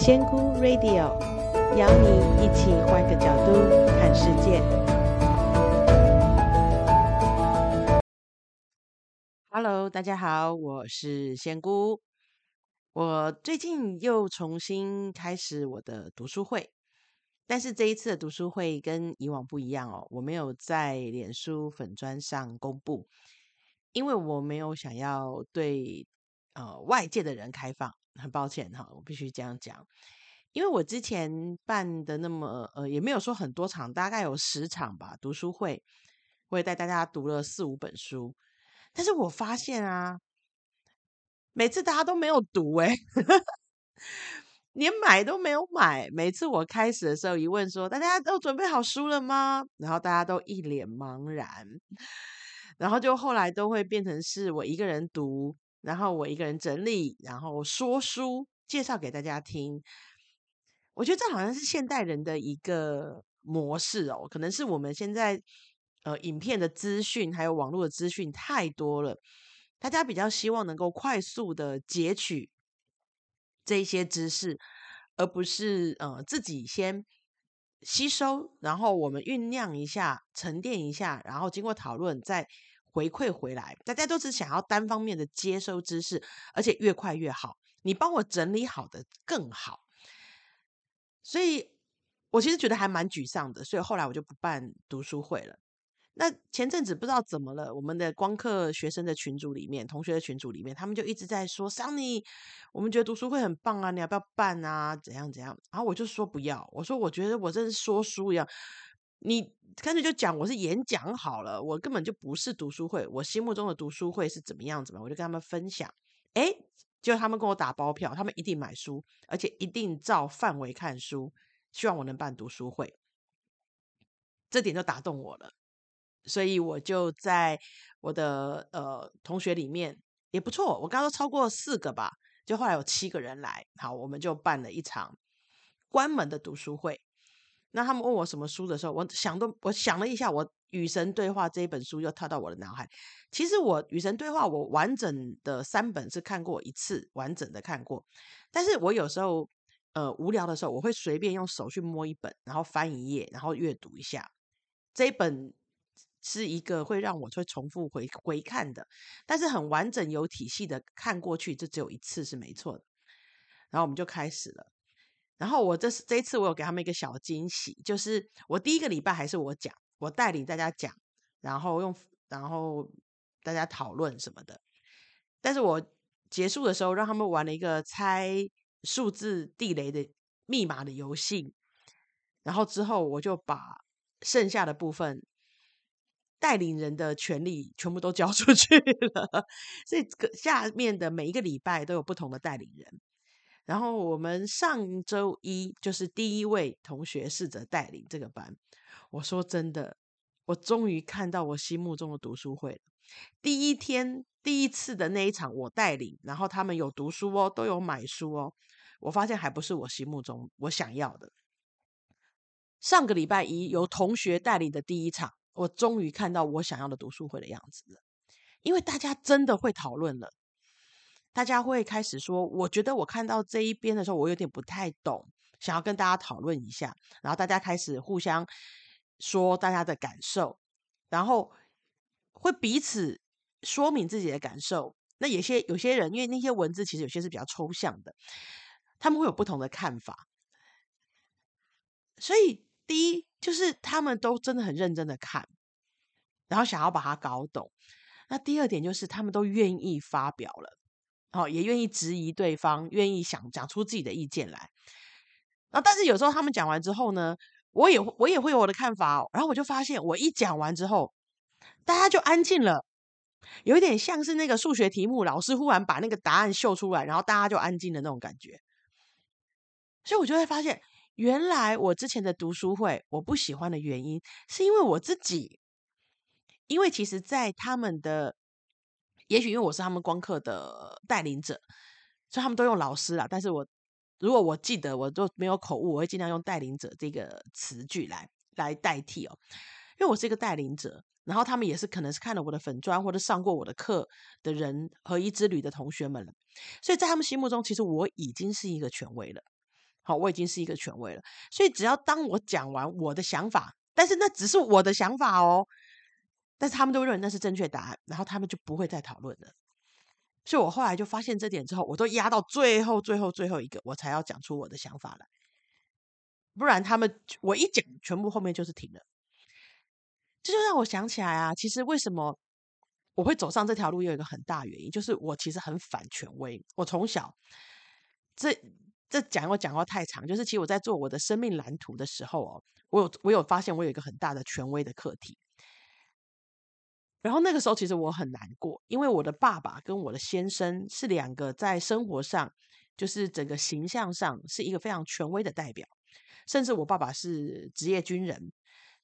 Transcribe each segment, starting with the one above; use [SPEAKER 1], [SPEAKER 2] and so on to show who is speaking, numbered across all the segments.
[SPEAKER 1] 仙姑 Radio 邀你一起换个角度看世界。Hello，大家好，我是仙姑。我最近又重新开始我的读书会，但是这一次的读书会跟以往不一样哦，我没有在脸书粉专上公布，因为我没有想要对呃外界的人开放。很抱歉哈，我必须这样讲，因为我之前办的那么呃，也没有说很多场，大概有十场吧，读书会，我也带大家读了四五本书，但是我发现啊，每次大家都没有读诶，连买都没有买。每次我开始的时候一问说，大家都准备好书了吗？然后大家都一脸茫然，然后就后来都会变成是我一个人读。然后我一个人整理，然后说书介绍给大家听。我觉得这好像是现代人的一个模式哦，可能是我们现在呃影片的资讯还有网络的资讯太多了，大家比较希望能够快速的截取这一些知识，而不是呃自己先吸收，然后我们酝酿一下、沉淀一下，然后经过讨论再。回馈回来，大家都是想要单方面的接收知识，而且越快越好。你帮我整理好的更好，所以我其实觉得还蛮沮丧的。所以后来我就不办读书会了。那前阵子不知道怎么了，我们的光课学生的群组里面，同学的群组里面，他们就一直在说：“Sunny，我们觉得读书会很棒啊，你要不要办啊？怎样怎样？”然后我就说不要，我说我觉得我真是说书一样，你。干脆就讲我是演讲好了，我根本就不是读书会。我心目中的读书会是怎么样子嘛？我就跟他们分享，哎，就他们跟我打包票，他们一定买书，而且一定照范围看书，希望我能办读书会。这点就打动我了，所以我就在我的呃同学里面也不错，我刚刚说超过四个吧，就后来有七个人来，好，我们就办了一场关门的读书会。那他们问我什么书的时候，我想都我想了一下，我《与神对话》这一本书又跳到我的脑海。其实我《与神对话》我完整的三本是看过一次，完整的看过。但是我有时候呃无聊的时候，我会随便用手去摸一本，然后翻一页，然后阅读一下。这一本是一个会让我会重复回回看的，但是很完整有体系的看过去，这只有一次是没错的。然后我们就开始了。然后我这次这一次我有给他们一个小惊喜，就是我第一个礼拜还是我讲，我带领大家讲，然后用然后大家讨论什么的。但是我结束的时候让他们玩了一个猜数字地雷的密码的游戏，然后之后我就把剩下的部分带领人的权利全部都交出去了，所以下面的每一个礼拜都有不同的带领人。然后我们上周一就是第一位同学试着带领这个班。我说真的，我终于看到我心目中的读书会了。第一天第一次的那一场我带领，然后他们有读书哦，都有买书哦。我发现还不是我心目中我想要的。上个礼拜一由同学带领的第一场，我终于看到我想要的读书会的样子了。因为大家真的会讨论了。大家会开始说，我觉得我看到这一边的时候，我有点不太懂，想要跟大家讨论一下。然后大家开始互相说大家的感受，然后会彼此说明自己的感受。那有些有些人，因为那些文字其实有些是比较抽象的，他们会有不同的看法。所以第一就是他们都真的很认真的看，然后想要把它搞懂。那第二点就是他们都愿意发表了。哦，也愿意质疑对方，愿意想讲出自己的意见来。然后，但是有时候他们讲完之后呢，我也我也会有我的看法哦。然后我就发现，我一讲完之后，大家就安静了，有一点像是那个数学题目，老师忽然把那个答案秀出来，然后大家就安静的那种感觉。所以我就会发现，原来我之前的读书会我不喜欢的原因，是因为我自己，因为其实，在他们的。也许因为我是他们光课的带领者，所以他们都用老师啦。但是我如果我记得，我就没有口误，我会尽量用带领者这个词句来来代替哦。因为我是一个带领者，然后他们也是可能是看了我的粉专或者上过我的课的人，和一之旅的同学们了。所以在他们心目中，其实我已经是一个权威了。好，我已经是一个权威了。所以只要当我讲完我的想法，但是那只是我的想法哦，但是他们都认为那是正确答案，然后他们就不会再讨论了。所以我后来就发现这点之后，我都压到最后、最后、最后一个，我才要讲出我的想法来。不然他们我一讲，全部后面就是停了。这就让我想起来啊，其实为什么我会走上这条路，有一个很大原因，就是我其实很反权威。我从小这这讲我讲话太长，就是其实我在做我的生命蓝图的时候哦，我有我有发现我有一个很大的权威的课题。然后那个时候其实我很难过，因为我的爸爸跟我的先生是两个在生活上，就是整个形象上是一个非常权威的代表。甚至我爸爸是职业军人，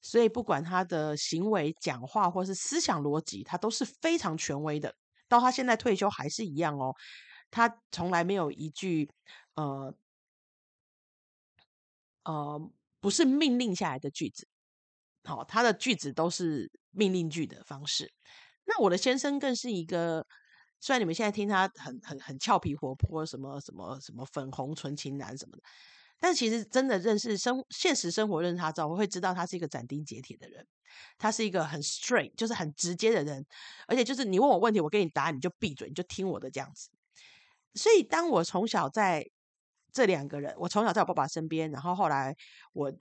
[SPEAKER 1] 所以不管他的行为、讲话或是思想逻辑，他都是非常权威的。到他现在退休还是一样哦，他从来没有一句呃呃不是命令下来的句子。好，他的句子都是命令句的方式。那我的先生更是一个，虽然你们现在听他很很很俏皮活泼，什么什么什么粉红纯情男什么的。但其实真的认识生现实生活认识他之后，我会知道他是一个斩钉截铁的人，他是一个很 straight，就是很直接的人，而且就是你问我问题，我给你答案，你就闭嘴，你就听我的这样子。所以当我从小在这两个人，我从小在我爸爸身边，然后后来我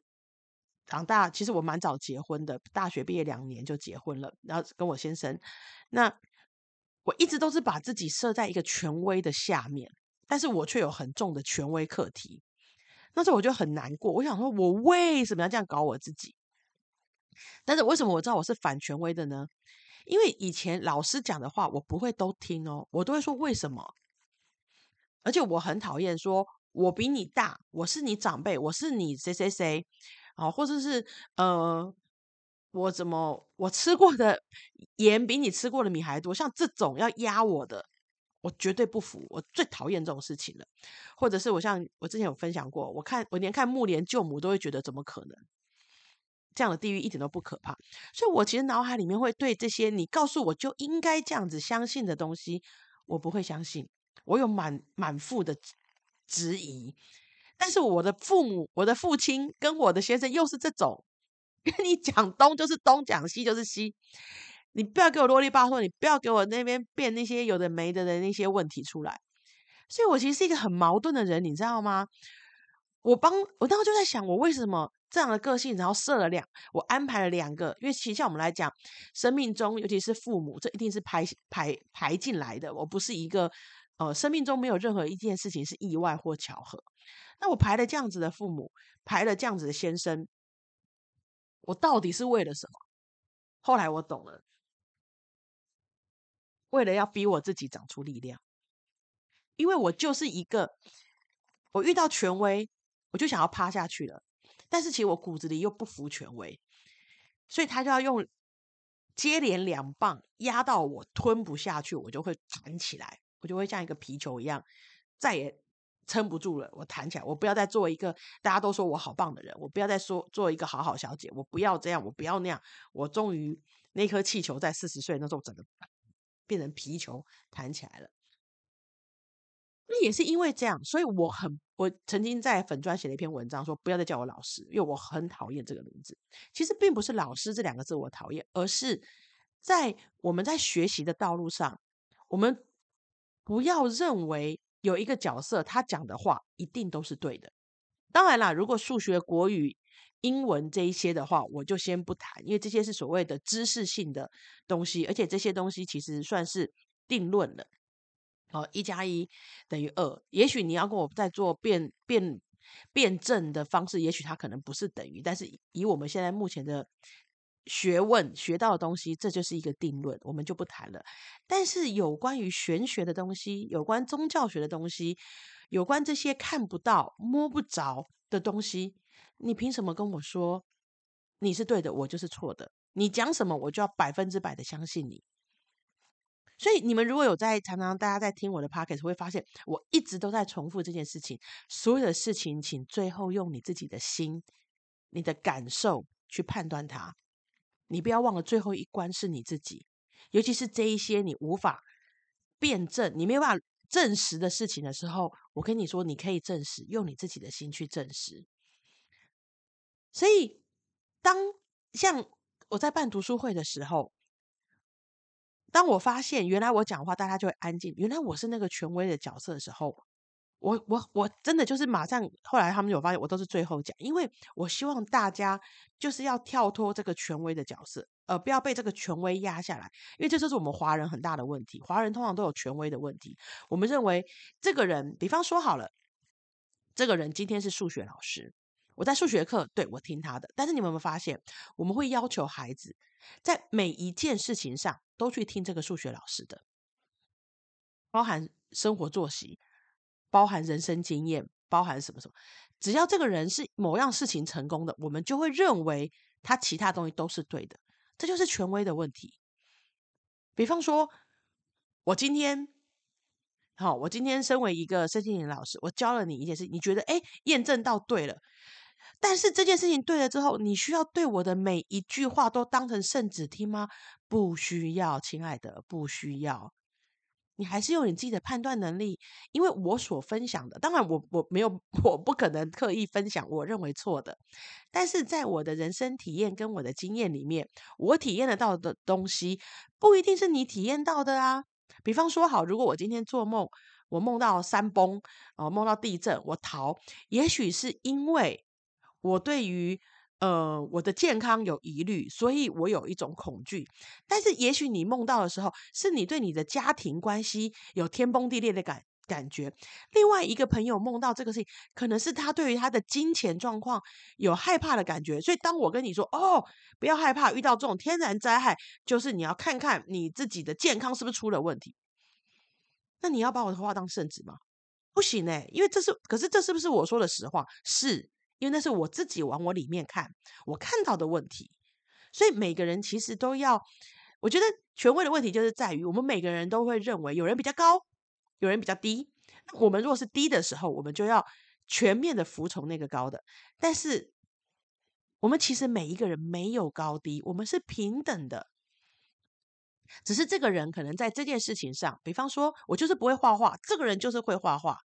[SPEAKER 1] 长大，其实我蛮早结婚的，大学毕业两年就结婚了，然后跟我先生，那我一直都是把自己设在一个权威的下面，但是我却有很重的权威课题。那时候我就很难过，我想说，我为什么要这样搞我自己？但是为什么我知道我是反权威的呢？因为以前老师讲的话，我不会都听哦，我都会说为什么。而且我很讨厌说，我比你大，我是你长辈，我是你谁谁谁啊，或者是呃，我怎么我吃过的盐比你吃过的米还多，像这种要压我的。我绝对不服，我最讨厌这种事情了。或者是我像我之前有分享过，我看我连看木莲舅母都会觉得怎么可能？这样的地狱一点都不可怕。所以我其实脑海里面会对这些你告诉我就应该这样子相信的东西，我不会相信。我有满满腹的质疑。但是我的父母、我的父亲跟我的先生又是这种，跟你讲东就是东，讲西就是西。你不要给我啰里吧嗦，你不要给我那边变那些有的没的的那些问题出来。所以我其实是一个很矛盾的人，你知道吗？我帮我当时就在想，我为什么这样的个性，然后设了两，我安排了两个，因为其实像我们来讲，生命中尤其是父母，这一定是排排排进来的。我不是一个呃，生命中没有任何一件事情是意外或巧合。那我排了这样子的父母，排了这样子的先生，我到底是为了什么？后来我懂了。为了要逼我自己长出力量，因为我就是一个，我遇到权威，我就想要趴下去了。但是其实我骨子里又不服权威，所以他就要用接连两棒压到我吞不下去，我就会弹起来，我就会像一个皮球一样，再也撑不住了。我弹起来，我不要再做一个大家都说我好棒的人，我不要再说做一个好好小姐，我不要这样，我不要那样。我终于那颗气球在四十岁那时候整个。变成皮球弹起来了，那也是因为这样，所以我很我曾经在粉专写了一篇文章，说不要再叫我老师，因为我很讨厌这个名字。其实并不是老师这两个字我讨厌，而是在我们在学习的道路上，我们不要认为有一个角色他讲的话一定都是对的。当然啦，如果数学、国语。英文这一些的话，我就先不谈，因为这些是所谓的知识性的东西，而且这些东西其实算是定论了。哦，一加一等于二，也许你要跟我再做辩辩辩证的方式，也许它可能不是等于，但是以我们现在目前的学问学到的东西，这就是一个定论，我们就不谈了。但是有关于玄学的东西，有关宗教学的东西，有关这些看不到、摸不着的东西。你凭什么跟我说你是对的，我就是错的？你讲什么，我就要百分之百的相信你。所以你们如果有在常常大家在听我的 p o c k e t 会发现我一直都在重复这件事情。所有的事情，请最后用你自己的心、你的感受去判断它。你不要忘了，最后一关是你自己。尤其是这一些你无法辩证、你没有办法证实的事情的时候，我跟你说，你可以证实，用你自己的心去证实。所以，当像我在办读书会的时候，当我发现原来我讲话大家就会安静，原来我是那个权威的角色的时候，我我我真的就是马上，后来他们有发现我都是最后讲，因为我希望大家就是要跳脱这个权威的角色。呃，不要被这个权威压下来，因为这就是我们华人很大的问题。华人通常都有权威的问题。我们认为这个人，比方说好了，这个人今天是数学老师，我在数学课，对，我听他的。但是你们有没有发现，我们会要求孩子在每一件事情上都去听这个数学老师的，包含生活作息，包含人生经验，包含什么什么。只要这个人是某样事情成功的，我们就会认为他其他东西都是对的。这就是权威的问题。比方说，我今天，好，我今天身为一个身心灵老师，我教了你一件事，你觉得哎，验证到对了。但是这件事情对了之后，你需要对我的每一句话都当成圣旨听吗？不需要，亲爱的，不需要。你还是用你自己的判断能力，因为我所分享的，当然我我没有，我不可能刻意分享我认为错的，但是在我的人生体验跟我的经验里面，我体验得到的东西不一定是你体验到的啊。比方说，好，如果我今天做梦，我梦到山崩，哦，梦到地震，我逃，也许是因为我对于。呃，我的健康有疑虑，所以我有一种恐惧。但是，也许你梦到的时候，是你对你的家庭关系有天崩地裂的感感觉。另外一个朋友梦到这个事情，可能是他对于他的金钱状况有害怕的感觉。所以，当我跟你说，哦，不要害怕，遇到这种天然灾害，就是你要看看你自己的健康是不是出了问题。那你要把我的话当圣旨吗？不行哎，因为这是，可是这是不是我说的实话？是。因为那是我自己往我里面看，我看到的问题，所以每个人其实都要，我觉得权威的问题就是在于，我们每个人都会认为有人比较高，有人比较低。那我们如果是低的时候，我们就要全面的服从那个高的。但是我们其实每一个人没有高低，我们是平等的，只是这个人可能在这件事情上，比方说我就是不会画画，这个人就是会画画。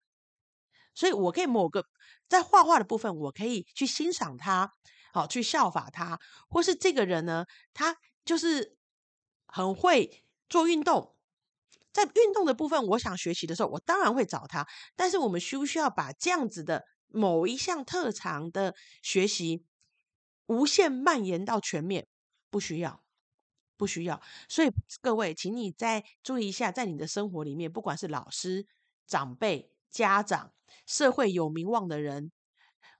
[SPEAKER 1] 所以，我可以某个在画画的部分，我可以去欣赏他，好去效法他，或是这个人呢，他就是很会做运动，在运动的部分，我想学习的时候，我当然会找他。但是，我们需不需要把这样子的某一项特长的学习无限蔓延到全面？不需要，不需要。所以，各位，请你再注意一下，在你的生活里面，不管是老师、长辈。家长、社会有名望的人，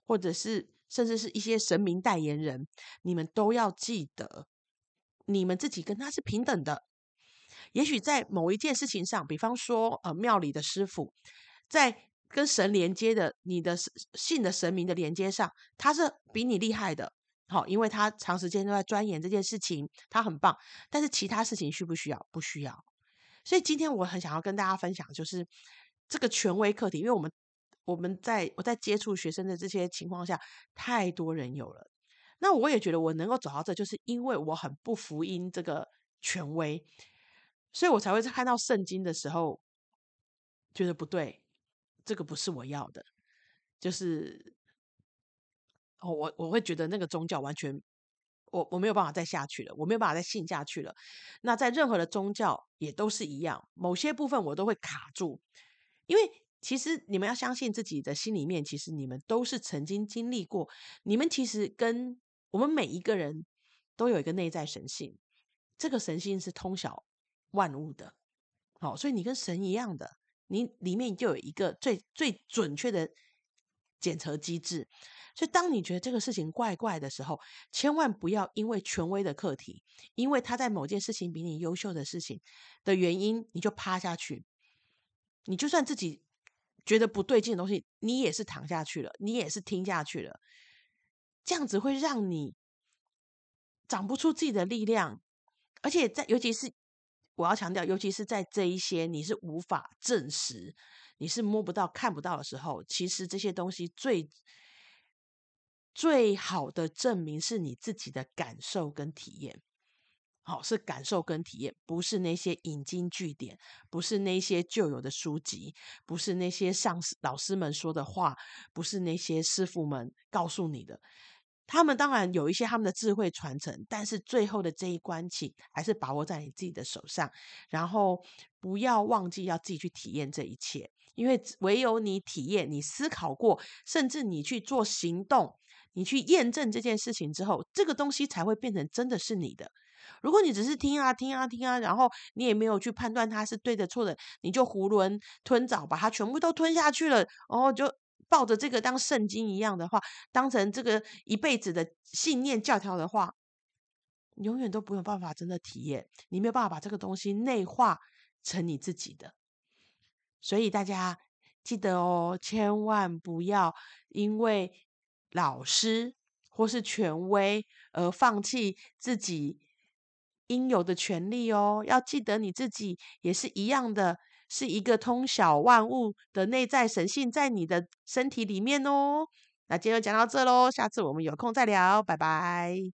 [SPEAKER 1] 或者是甚至是一些神明代言人，你们都要记得，你们自己跟他是平等的。也许在某一件事情上，比方说，呃，庙里的师傅在跟神连接的，你的信的神明的连接上，他是比你厉害的。好，因为他长时间都在钻研这件事情，他很棒。但是其他事情需不需要？不需要。所以今天我很想要跟大家分享，就是。这个权威课题，因为我们我们在我在接触学生的这些情况下，太多人有了。那我也觉得我能够走到这，就是因为我很不服膺这个权威，所以我才会在看到圣经的时候觉得不对，这个不是我要的。就是哦，我我会觉得那个宗教完全我我没有办法再下去了，我没有办法再信下去了。那在任何的宗教也都是一样，某些部分我都会卡住。因为其实你们要相信自己的心里面，其实你们都是曾经经历过。你们其实跟我们每一个人都有一个内在神性，这个神性是通晓万物的。好，所以你跟神一样的，你里面就有一个最最准确的检测机制。所以当你觉得这个事情怪怪的时候，千万不要因为权威的课题，因为他在某件事情比你优秀的事情的原因，你就趴下去。你就算自己觉得不对劲的东西，你也是躺下去了，你也是听下去了，这样子会让你长不出自己的力量，而且在尤其是我要强调，尤其是在这一些你是无法证实、你是摸不到、看不到的时候，其实这些东西最最好的证明是你自己的感受跟体验。好，是感受跟体验，不是那些引经据典，不是那些旧有的书籍，不是那些上师老师们说的话，不是那些师傅们告诉你的。他们当然有一些他们的智慧传承，但是最后的这一关，请还是把握在你自己的手上，然后不要忘记要自己去体验这一切，因为唯有你体验、你思考过，甚至你去做行动，你去验证这件事情之后，这个东西才会变成真的是你的。如果你只是听啊听啊听啊，然后你也没有去判断它是对的错的，你就囫囵吞枣把它全部都吞下去了，然后就抱着这个当圣经一样的话，当成这个一辈子的信念教条的话，永远都没有办法真的体验，你没有办法把这个东西内化成你自己的。所以大家记得哦，千万不要因为老师或是权威而放弃自己。应有的权利哦，要记得你自己也是一样的，是一个通晓万物的内在神性在你的身体里面哦。那今天就讲到这喽，下次我们有空再聊，拜拜。